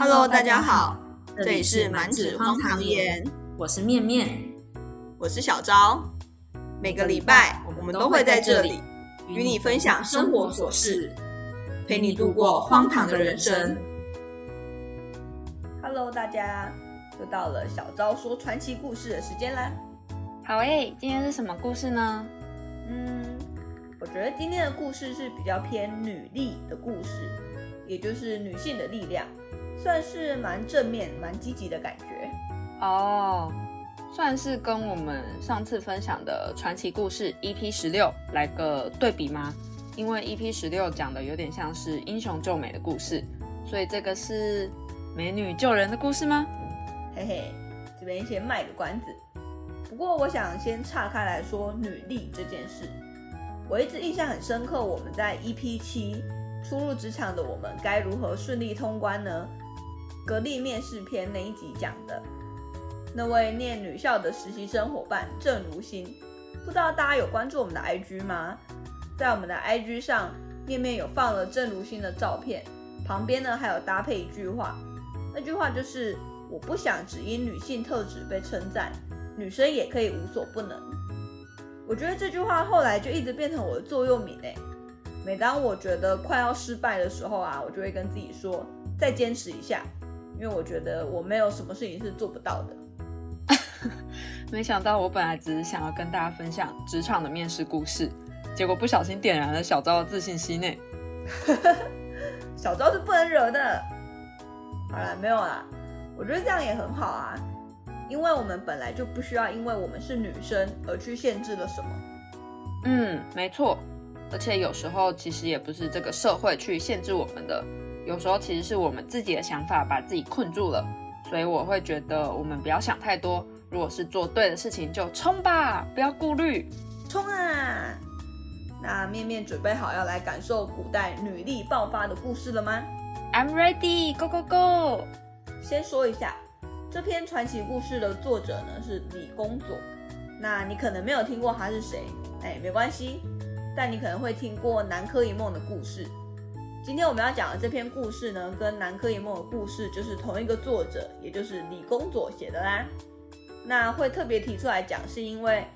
Hello，大家好，这里是满纸荒唐言，我是面面，我是小昭。每个礼拜我们都会在这里与你分享生活琐事，陪你度过荒唐的人生。Hello，大家，又到了小昭说传奇故事的时间啦。好诶，今天是什么故事呢？嗯，我觉得今天的故事是比较偏女力的故事，也就是女性的力量。算是蛮正面、蛮积极的感觉哦，算是跟我们上次分享的传奇故事 EP 十六来个对比吗？因为 EP 十六讲的有点像是英雄救美的故事，所以这个是美女救人的故事吗？嘿嘿，这边先卖个关子。不过我想先岔开来说女力这件事，我一直印象很深刻。我们在 EP 七初入职场的我们该如何顺利通关呢？格力面试篇那一集讲的那位念女校的实习生伙伴郑如新，不知道大家有关注我们的 IG 吗？在我们的 IG 上，面面有放了郑如新的照片，旁边呢还有搭配一句话，那句话就是“我不想只因女性特质被称赞，女生也可以无所不能”。我觉得这句话后来就一直变成我的座右铭诶。每当我觉得快要失败的时候啊，我就会跟自己说，再坚持一下。因为我觉得我没有什么事情是做不到的。没想到我本来只是想要跟大家分享职场的面试故事，结果不小心点燃了小昭的自信心呢。小昭是不能惹的。好了，没有啦，我觉得这样也很好啊，因为我们本来就不需要因为我们是女生而去限制了什么。嗯，没错，而且有时候其实也不是这个社会去限制我们的。有时候其实是我们自己的想法把自己困住了，所以我会觉得我们不要想太多。如果是做对的事情，就冲吧，不要顾虑，冲啊！那面面准备好要来感受古代女力爆发的故事了吗？I'm ready, go go go！先说一下这篇传奇故事的作者呢是李公佐，那你可能没有听过他是谁，哎，没关系，但你可能会听过南柯一梦的故事。今天我们要讲的这篇故事呢，跟《南柯一梦》的故事就是同一个作者，也就是李公佐写的啦。那会特别提出来讲，是因为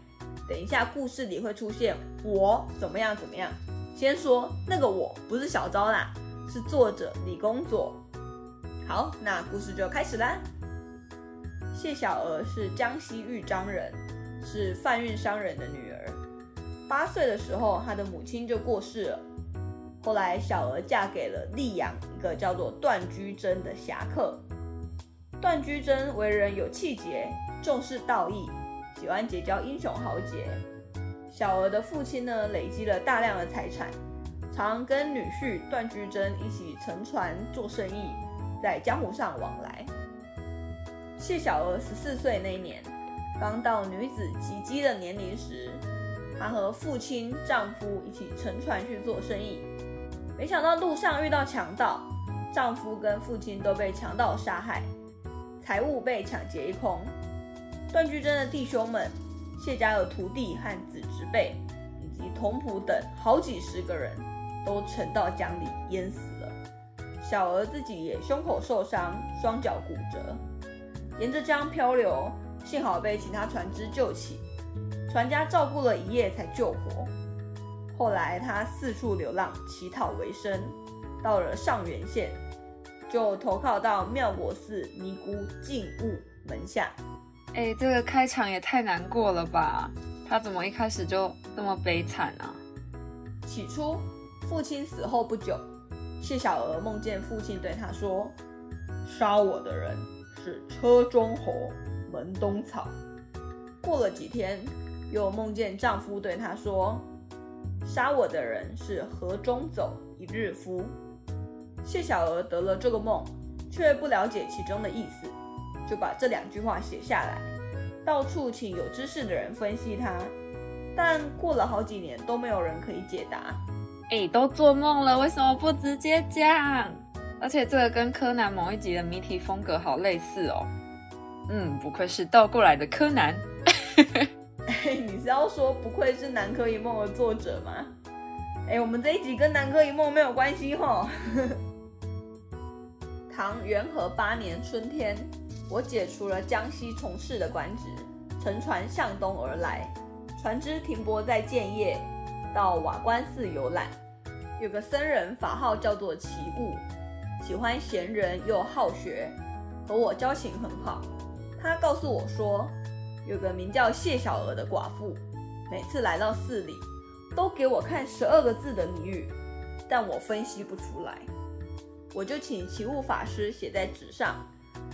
等一下故事里会出现我怎么样怎么样。先说那个我不是小昭啦，是作者李公佐。好，那故事就开始啦。谢小娥是江西豫章人，是贩运商人的女儿。八岁的时候，她的母亲就过世了。后来，小娥嫁给了溧阳一个叫做段居贞的侠客。段居贞为人有气节，重视道义，喜欢结交英雄豪杰。小娥的父亲呢，累积了大量的财产，常跟女婿段居贞一起乘船做生意，在江湖上往来。谢小娥十四岁那年，刚到女子及笄的年龄时，她和父亲、丈夫一起乘船去做生意。没想到路上遇到强盗，丈夫跟父亲都被强盗杀害，财物被抢劫一空。段居贞的弟兄们、谢家的徒弟和子侄辈，以及童仆等好几十个人，都沉到江里淹死了。小娥自己也胸口受伤，双脚骨折，沿着江漂流，幸好被其他船只救起，船家照顾了一夜才救活。后来他四处流浪，乞讨为生。到了上元县，就投靠到妙果寺尼姑净悟门下。哎，这个开场也太难过了吧？他怎么一开始就那么悲惨啊？起初，父亲死后不久，谢小娥梦见父亲对她说：“杀我的人是车中侯门东草。”过了几天，又梦见丈夫对她说。杀我的人是河中走一日夫。谢小娥得了这个梦，却不了解其中的意思，就把这两句话写下来，到处请有知识的人分析它。但过了好几年都没有人可以解答。哎，都做梦了，为什么不直接讲？而且这个跟柯南某一集的谜题风格好类似哦。嗯，不愧是倒过来的柯南。你是要说不愧是《南柯一梦》的作者吗？哎，我们这一集跟《南柯一梦》没有关系吼。唐元和八年春天，我解除了江西从事的官职，乘船向东而来。船只停泊在建业，到瓦官寺游览。有个僧人，法号叫做齐物，喜欢闲人又好学，和我交情很好。他告诉我说，有个名叫谢小娥的寡妇，每次来到寺里，都给我看十二个字的谜语，但我分析不出来。我就请奇物法师写在纸上，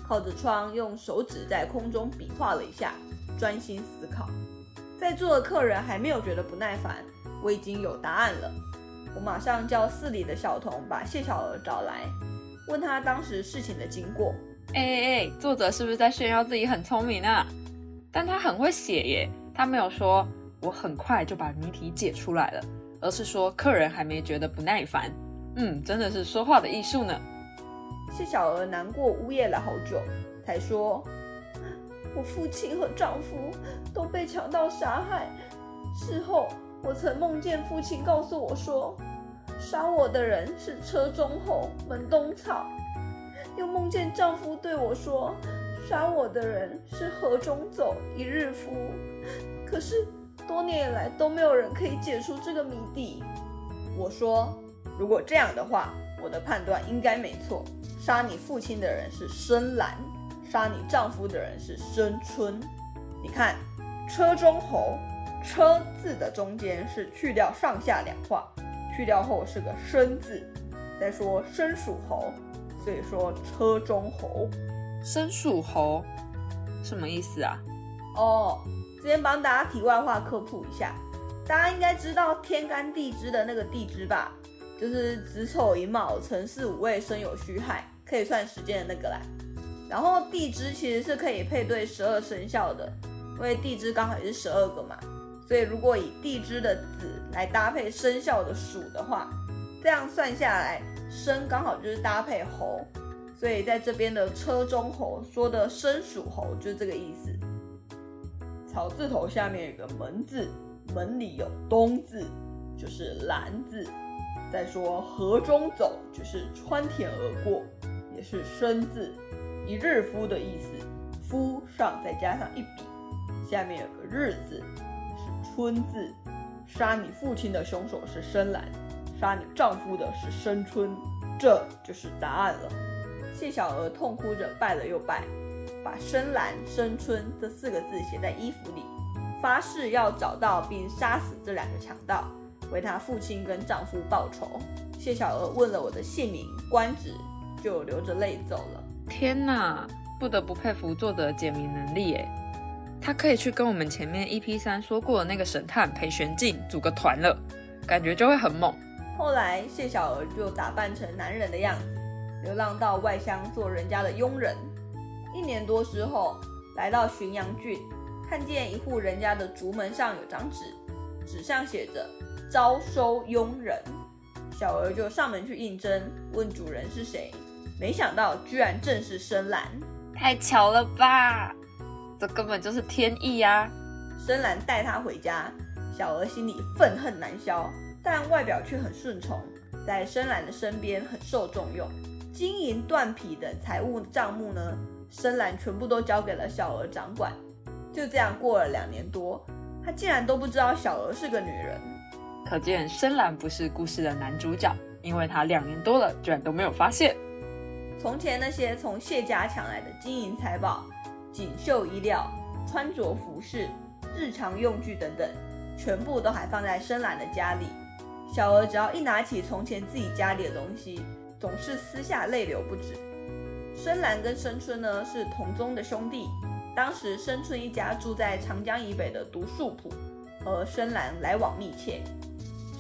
靠着窗用手指在空中比划了一下，专心思考。在座的客人还没有觉得不耐烦，我已经有答案了。我马上叫寺里的小童把谢小娥找来，问他当时事情的经过。哎哎哎，作者是不是在炫耀自己很聪明啊？但他很会写耶，他没有说我很快就把谜题解出来了，而是说客人还没觉得不耐烦。嗯，真的是说话的艺术呢。谢小娥难过呜咽了好久，才说：“我父亲和丈夫都被强盗杀害。事后，我曾梦见父亲告诉我说，杀我的人是车中后门东草；又梦见丈夫对我说，杀我的人是河中走一日夫。可是多年以来都没有人可以解出这个谜底。”我说。如果这样的话，我的判断应该没错。杀你父亲的人是深蓝，杀你丈夫的人是深春。你看，车中侯，车字的中间是去掉上下两画，去掉后是个生字。再说生属猴，所以说车中侯。生属猴什么意思啊？哦，这边帮大家题外话科普一下，大家应该知道天干地支的那个地支吧？就是子丑寅卯辰巳午未申酉戌亥，可以算时间的那个啦。然后地支其实是可以配对十二生肖的，因为地支刚好也是十二个嘛。所以如果以地支的子来搭配生肖的鼠的话，这样算下来，生刚好就是搭配猴。所以在这边的车中猴说的生属猴就这个意思。草字头下面有个门字，门里有东字，就是蓝字。再说河中走，就是穿田而过，也是生字，一日夫的意思。夫上再加上一笔，下面有个日字，是春字。杀你父亲的凶手是深蓝，杀你丈夫的是深春，这就是答案了。谢小娥痛哭着拜了又拜，把深蓝、深春这四个字写在衣服里，发誓要找到并杀死这两个强盗。为她父亲跟丈夫报仇，谢小娥问了我的姓名、官职，就流着泪走了。天哪，不得不佩服作者的解谜能力诶，他可以去跟我们前面 EP 三说过的那个神探裴玄静组个团了，感觉就会很猛。后来谢小娥就打扮成男人的样子，流浪到外乡做人家的佣人。一年多之后，来到浔阳郡，看见一户人家的竹门上有张纸，纸上写着。招收佣人，小娥就上门去应征，问主人是谁，没想到居然正是深蓝，太巧了吧？这根本就是天意呀！深蓝带她回家，小娥心里愤恨难消，但外表却很顺从，在深蓝的身边很受重用，金银断匹等财务账目呢，深蓝全部都交给了小娥掌管。就这样过了两年多，他竟然都不知道小娥是个女人。可见深蓝不是故事的男主角，因为他两年多了居然都没有发现。从前那些从谢家抢来的金银财宝、锦绣衣料、穿着服饰、日常用具等等，全部都还放在深蓝的家里。小娥只要一拿起从前自己家里的东西，总是私下泪流不止。深蓝跟深春呢是同宗的兄弟，当时深春一家住在长江以北的独树浦，和深蓝来往密切。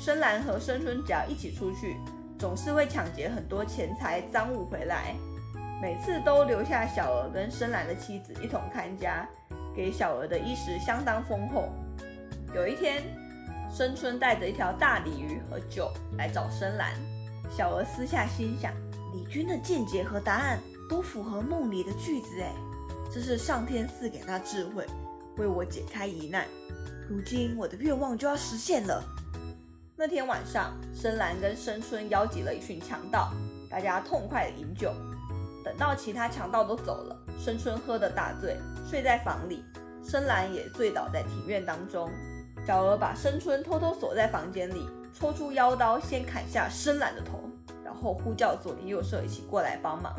深蓝和深春只要一起出去，总是会抢劫很多钱财赃物回来，每次都留下小娥跟深蓝的妻子一同看家，给小娥的衣食相当丰厚。有一天，深春带着一条大鲤鱼和酒来找深蓝，小娥私下心想：李军的见解和答案都符合梦里的句子，哎，这是上天赐给他智慧，为我解开疑难。如今我的愿望就要实现了。那天晚上，深蓝跟深春邀集了一群强盗，大家痛快的饮酒。等到其他强盗都走了，深春喝得大醉，睡在房里，深蓝也醉倒在庭院当中。小娥把深春偷偷锁在房间里，抽出腰刀，先砍下深蓝的头，然后呼叫左邻右舍一起过来帮忙。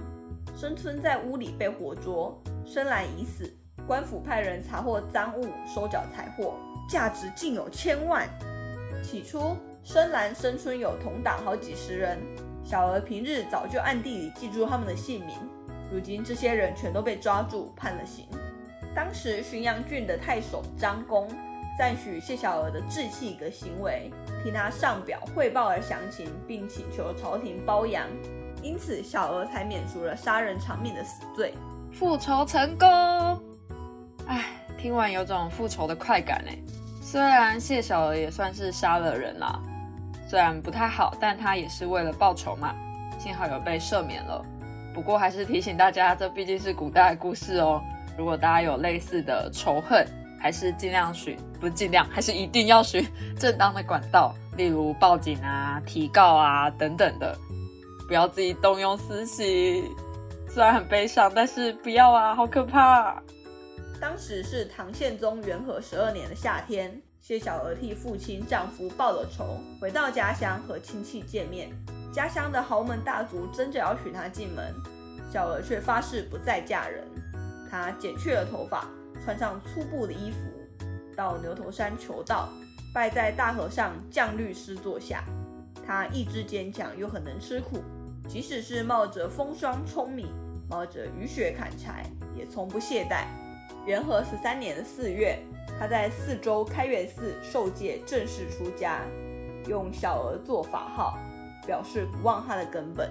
深春在屋里被活捉，深蓝已死。官府派人查获赃物，收缴财货，价值竟有千万。起初，深蓝、深春有同党好几十人，小娥平日早就暗地里记住他们的姓名。如今这些人全都被抓住，判了刑。当时浔阳郡的太守张公赞许谢小娥的志气和行为，替他上表汇报了详情，并请求朝廷褒扬，因此小娥才免除了杀人偿命的死罪，复仇成功。唉，听完有种复仇的快感哎。虽然谢小娥也算是杀了人啦，虽然不太好，但他也是为了报仇嘛。幸好有被赦免了。不过还是提醒大家，这毕竟是古代故事哦。如果大家有类似的仇恨，还是尽量寻，不尽量，还是一定要寻正当的管道，例如报警啊、提告啊等等的，不要自己动用私刑。虽然很悲伤，但是不要啊，好可怕。当时是唐宪宗元和十二年的夏天，谢小娥替父亲丈夫报了仇，回到家乡和亲戚见面。家乡的豪门大族争着要娶她进门，小娥却发誓不再嫁人。她剪去了头发，穿上粗布的衣服，到牛头山求道，拜在大和尚降律师座下。他意志坚强，又很能吃苦，即使是冒着风霜舂米，冒着雨雪砍柴，也从不懈怠。元和十三年的四月，他在四周开元寺受戒，正式出家，用小娥做法号，表示不忘他的根本。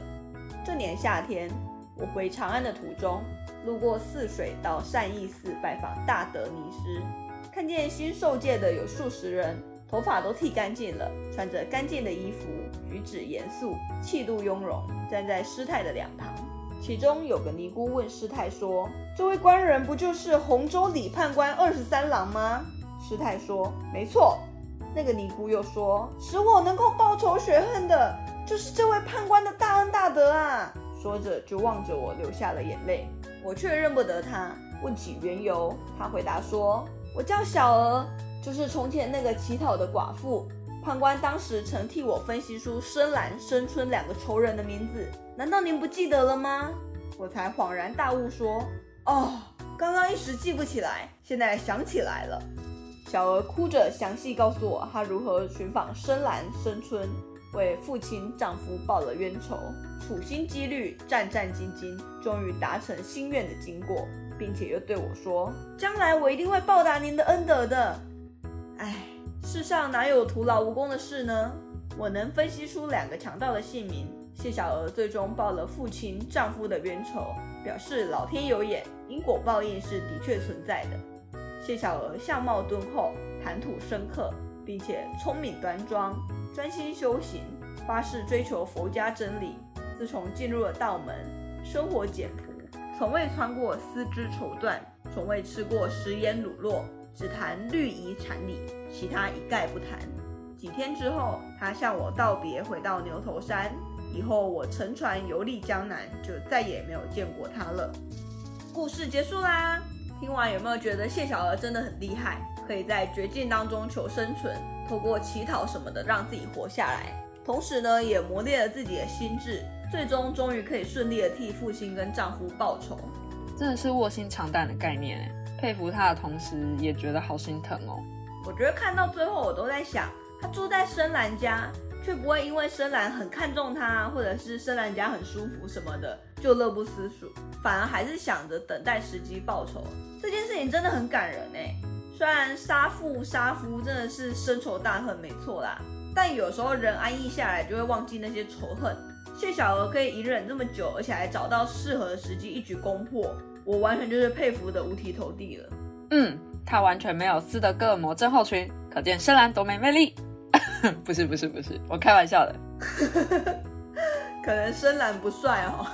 这年夏天，我回长安的途中，路过泗水，到善义寺拜访大德尼师，看见新受戒的有数十人，头发都剃干净了，穿着干净的衣服，举止严肃，气度雍容，站在师太的两旁。其中有个尼姑问师太说：“这位官人不就是洪州李判官二十三郎吗？”师太说：“没错。”那个尼姑又说：“使我能够报仇雪恨的，就是这位判官的大恩大德啊！”说着就望着我流下了眼泪。我却认不得他，问起缘由，他回答说：“我叫小娥，就是从前那个乞讨的寡妇。”判官当时曾替我分析出深蓝、深春两个仇人的名字，难道您不记得了吗？我才恍然大悟，说：“哦，刚刚一时记不起来，现在想起来了。”小娥哭着详细告诉我，她如何寻访深蓝、深春，为父亲、丈夫报了冤仇，处心积虑、战战兢兢，终于达成心愿的经过，并且又对我说：“将来我一定会报答您的恩德的。”唉。世上哪有徒劳无功的事呢？我能分析出两个强盗的姓名。谢小娥最终报了父亲、丈夫的冤仇，表示老天有眼，因果报应是的确存在的。谢小娥相貌敦厚，谈吐深刻，并且聪明端庄，专心修行，发誓追求佛家真理。自从进入了道门，生活简朴，从未穿过丝织绸缎，从未吃过食盐卤肉。只谈绿衣禅理，其他一概不谈。几天之后，他向我道别，回到牛头山。以后我乘船游历江南，就再也没有见过他了。故事结束啦！听完有没有觉得谢小娥真的很厉害？可以在绝境当中求生存，透过乞讨什么的让自己活下来。同时呢，也磨练了自己的心智，最终终于可以顺利的替父亲跟丈夫报仇。真的是卧薪尝胆的概念佩服他的同时，也觉得好心疼哦。我觉得看到最后，我都在想，他住在深蓝家，却不会因为深蓝很看重他，或者是深蓝家很舒服什么的，就乐不思蜀，反而还是想着等待时机报仇。这件事情真的很感人哎。虽然杀父杀夫真的是深仇大恨，没错啦，但有时候人安逸下来，就会忘记那些仇恨。谢小娥可以隐忍这么久，而且还找到适合的时机一举攻破。我完全就是佩服的五体投地了。嗯，他完全没有斯德哥尔摩症候群，可见深蓝多没魅力。不是不是不是，我开玩笑的。可能深蓝不帅哦。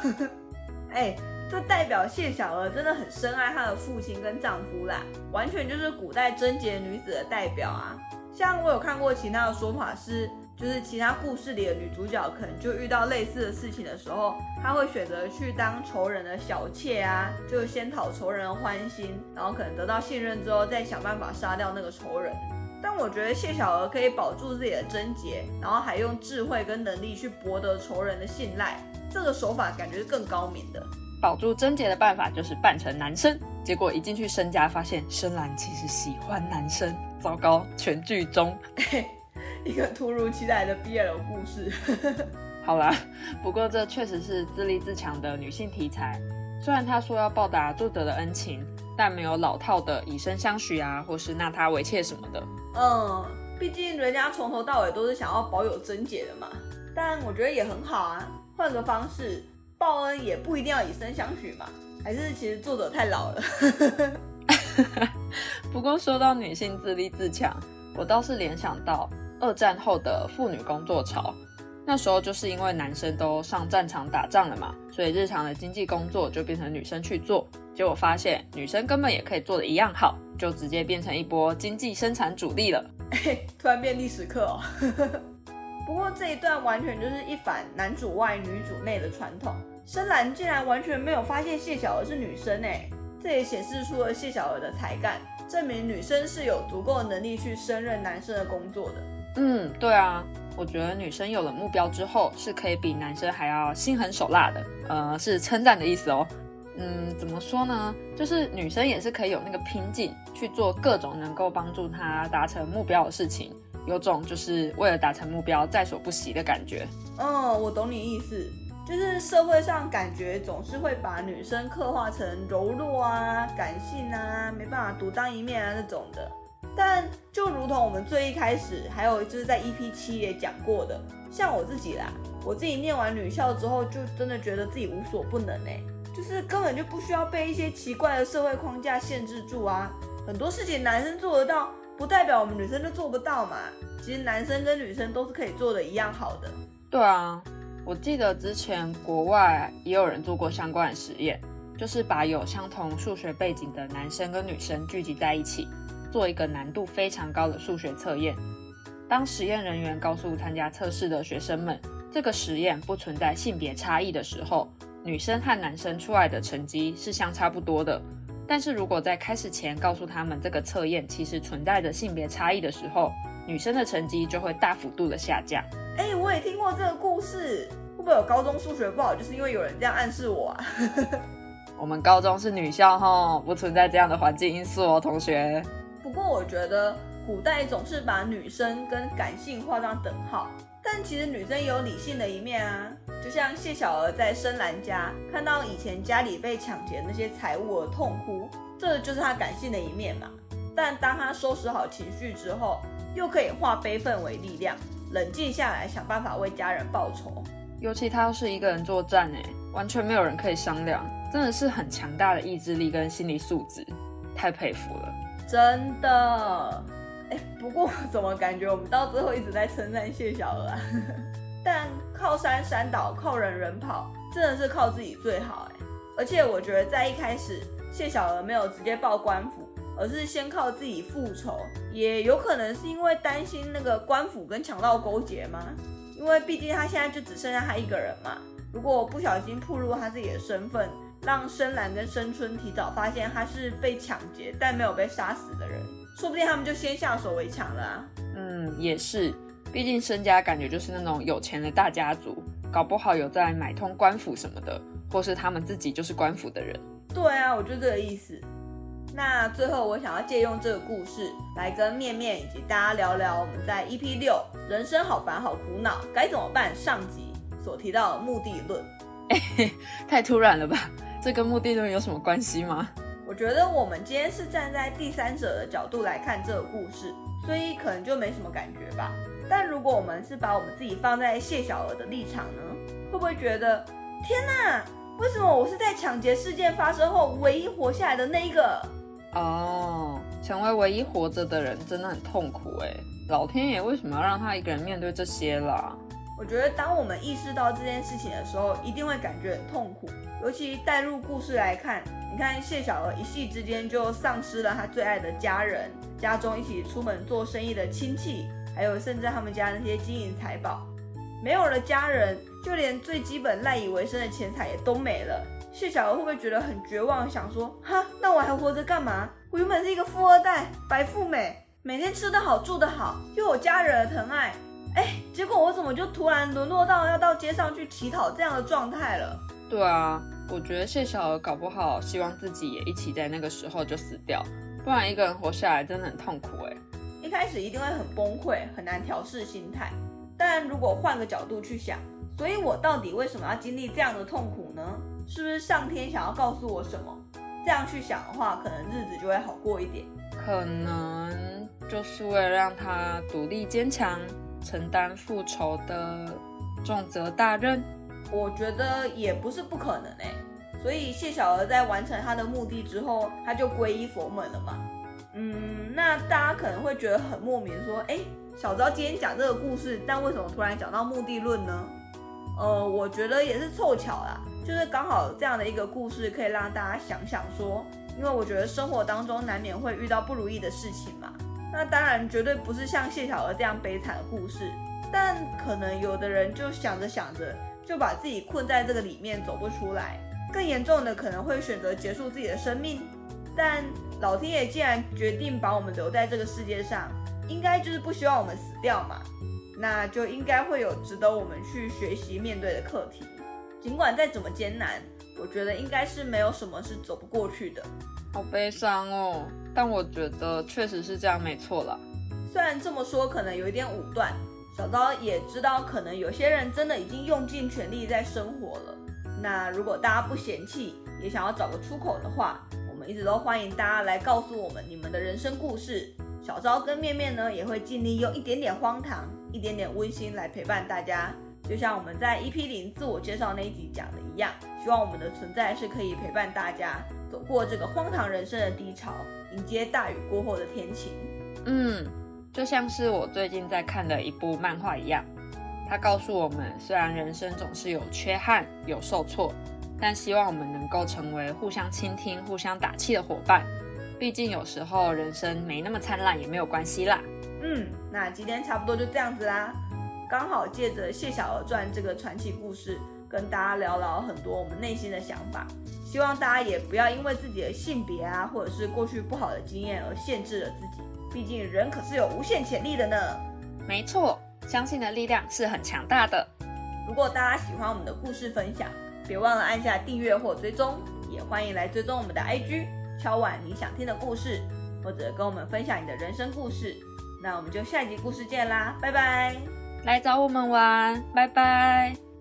哎，这代表谢小娥真的很深爱她的父亲跟丈夫啦，完全就是古代贞洁女子的代表啊。像我有看过其他的说法是，就是其他故事里的女主角可能就遇到类似的事情的时候，她会选择去当仇人的小妾啊，就先讨仇人的欢心，然后可能得到信任之后，再想办法杀掉那个仇人。但我觉得谢小娥可以保住自己的贞洁，然后还用智慧跟能力去博得仇人的信赖，这个手法感觉是更高明的。保住贞洁的办法就是扮成男生，结果一进去申家，发现深蓝其实喜欢男生。糟糕，全剧终。一个突如其来的 BL 故事。好啦，不过这确实是自立自强的女性题材。虽然她说要报答作者的恩情，但没有老套的以身相许啊，或是纳她为妾什么的。嗯，毕竟人家从头到尾都是想要保有贞洁的嘛。但我觉得也很好啊，换个方式报恩也不一定要以身相许嘛。还是其实作者太老了。不过说到女性自立自强，我倒是联想到二战后的妇女工作潮。那时候就是因为男生都上战场打仗了嘛，所以日常的经济工作就变成女生去做。结果发现女生根本也可以做的一样好，就直接变成一波经济生产主力了。突然变历史课哦。不过这一段完全就是一反男主外女主内的传统。深蓝竟然完全没有发现谢小娥是女生哎，这也显示出了谢小娥的才干，证明女生是有足够能力去胜任男生的工作的。嗯，对啊，我觉得女生有了目标之后，是可以比男生还要心狠手辣的，呃，是称赞的意思哦。嗯，怎么说呢？就是女生也是可以有那个拼劲，去做各种能够帮助她达成目标的事情，有种就是为了达成目标在所不惜的感觉。嗯，我懂你意思。就是社会上感觉总是会把女生刻画成柔弱啊、感性啊、没办法独当一面啊那种的。但就如同我们最一开始，还有就是在 EP 七也讲过的，像我自己啦，我自己念完女校之后，就真的觉得自己无所不能哎，就是根本就不需要被一些奇怪的社会框架限制住啊。很多事情男生做得到，不代表我们女生就做不到嘛。其实男生跟女生都是可以做的一样好的。对啊。我记得之前国外也有人做过相关的实验，就是把有相同数学背景的男生跟女生聚集在一起，做一个难度非常高的数学测验。当实验人员告诉参加测试的学生们，这个实验不存在性别差异的时候，女生和男生出来的成绩是相差不多的。但是如果在开始前告诉他们这个测验其实存在着性别差异的时候，女生的成绩就会大幅度的下降。哎，我也听过这个故事。会不会有高中数学不好，就是因为有人这样暗示我啊？我们高中是女校哈，不存在这样的环境因素哦，同学。不过我觉得古代总是把女生跟感性画上等号，但其实女生也有理性的一面啊。就像谢小娥在深蓝家看到以前家里被抢劫那些财物而痛哭，这就是她感性的一面嘛。但当她收拾好情绪之后，又可以化悲愤为力量。冷静下来，想办法为家人报仇。尤其她要是一个人作战，哎，完全没有人可以商量，真的是很强大的意志力跟心理素质，太佩服了。真的，不过怎么感觉我们到最后一直在称赞谢小娥啊？但靠山山倒，靠人人跑，真的是靠自己最好哎。而且我觉得在一开始，谢小娥没有直接报官府。而是先靠自己复仇，也有可能是因为担心那个官府跟强盗勾结吗？因为毕竟他现在就只剩下他一个人嘛。如果不小心暴露他自己的身份，让深蓝跟深春提早发现他是被抢劫但没有被杀死的人，说不定他们就先下手为强了啊。嗯，也是，毕竟身家感觉就是那种有钱的大家族，搞不好有在买通官府什么的，或是他们自己就是官府的人。对啊，我就这个意思。那最后，我想要借用这个故事来跟面面以及大家聊聊我们在 EP 六“人生好烦好苦恼，该怎么办”上集所提到的目的论。太突然了吧？这跟目的论有什么关系吗？我觉得我们今天是站在第三者的角度来看这个故事，所以可能就没什么感觉吧。但如果我们是把我们自己放在谢小娥的立场呢，会不会觉得天哪？为什么我是在抢劫事件发生后唯一活下来的那一个？哦，成为唯一活着的人真的很痛苦哎！老天爷为什么要让他一个人面对这些啦？我觉得当我们意识到这件事情的时候，一定会感觉很痛苦。尤其带入故事来看，你看谢小娥一夕之间就丧失了她最爱的家人，家中一起出门做生意的亲戚，还有甚至他们家那些金银财宝，没有了家人，就连最基本赖以为生的钱财也都没了。谢小娥会不会觉得很绝望，想说哈，那我还活着干嘛？我原本是一个富二代，白富美，每天吃得好，住得好，又有家人的疼爱，哎，结果我怎么就突然沦落到要到街上去乞讨这样的状态了？对啊，我觉得谢小娥搞不好希望自己也一起在那个时候就死掉，不然一个人活下来真的很痛苦哎。一开始一定会很崩溃，很难调试心态。但如果换个角度去想，所以我到底为什么要经历这样的痛苦呢？是不是上天想要告诉我什么？这样去想的话，可能日子就会好过一点。可能就是为了让他独立坚强，承担复仇的重责大任。我觉得也不是不可能哎。所以谢小娥在完成她的目的之后，她就皈依佛门了嘛。嗯，那大家可能会觉得很莫名，说，哎，小昭今天讲这个故事，但为什么突然讲到目的论呢？呃，我觉得也是凑巧啦。就是刚好这样的一个故事，可以让大家想想说，因为我觉得生活当中难免会遇到不如意的事情嘛。那当然绝对不是像谢小娥这样悲惨的故事，但可能有的人就想着想着，就把自己困在这个里面走不出来。更严重的可能会选择结束自己的生命。但老天爷既然决定把我们留在这个世界上，应该就是不希望我们死掉嘛。那就应该会有值得我们去学习面对的课题。尽管再怎么艰难，我觉得应该是没有什么是走不过去的。好悲伤哦，但我觉得确实是这样，没错啦。虽然这么说可能有一点武断，小刀也知道，可能有些人真的已经用尽全力在生活了。那如果大家不嫌弃，也想要找个出口的话，我们一直都欢迎大家来告诉我们你们的人生故事。小昭跟面面呢，也会尽力用一点点荒唐、一点点温馨来陪伴大家。就像我们在 EP 零自我介绍那一集讲的一样，希望我们的存在是可以陪伴大家走过这个荒唐人生的低潮，迎接大雨过后的天晴。嗯，就像是我最近在看的一部漫画一样，它告诉我们，虽然人生总是有缺憾、有受挫，但希望我们能够成为互相倾听、互相打气的伙伴。毕竟有时候人生没那么灿烂也没有关系啦。嗯，那今天差不多就这样子啦。刚好借着谢小娥传这个传奇故事，跟大家聊聊很多我们内心的想法。希望大家也不要因为自己的性别啊，或者是过去不好的经验而限制了自己。毕竟人可是有无限潜力的呢。没错，相信的力量是很强大的。如果大家喜欢我们的故事分享，别忘了按下订阅或追踪，也欢迎来追踪我们的 IG，敲碗你想听的故事，或者跟我们分享你的人生故事。那我们就下一集故事见啦，拜拜。来找我们玩，拜拜。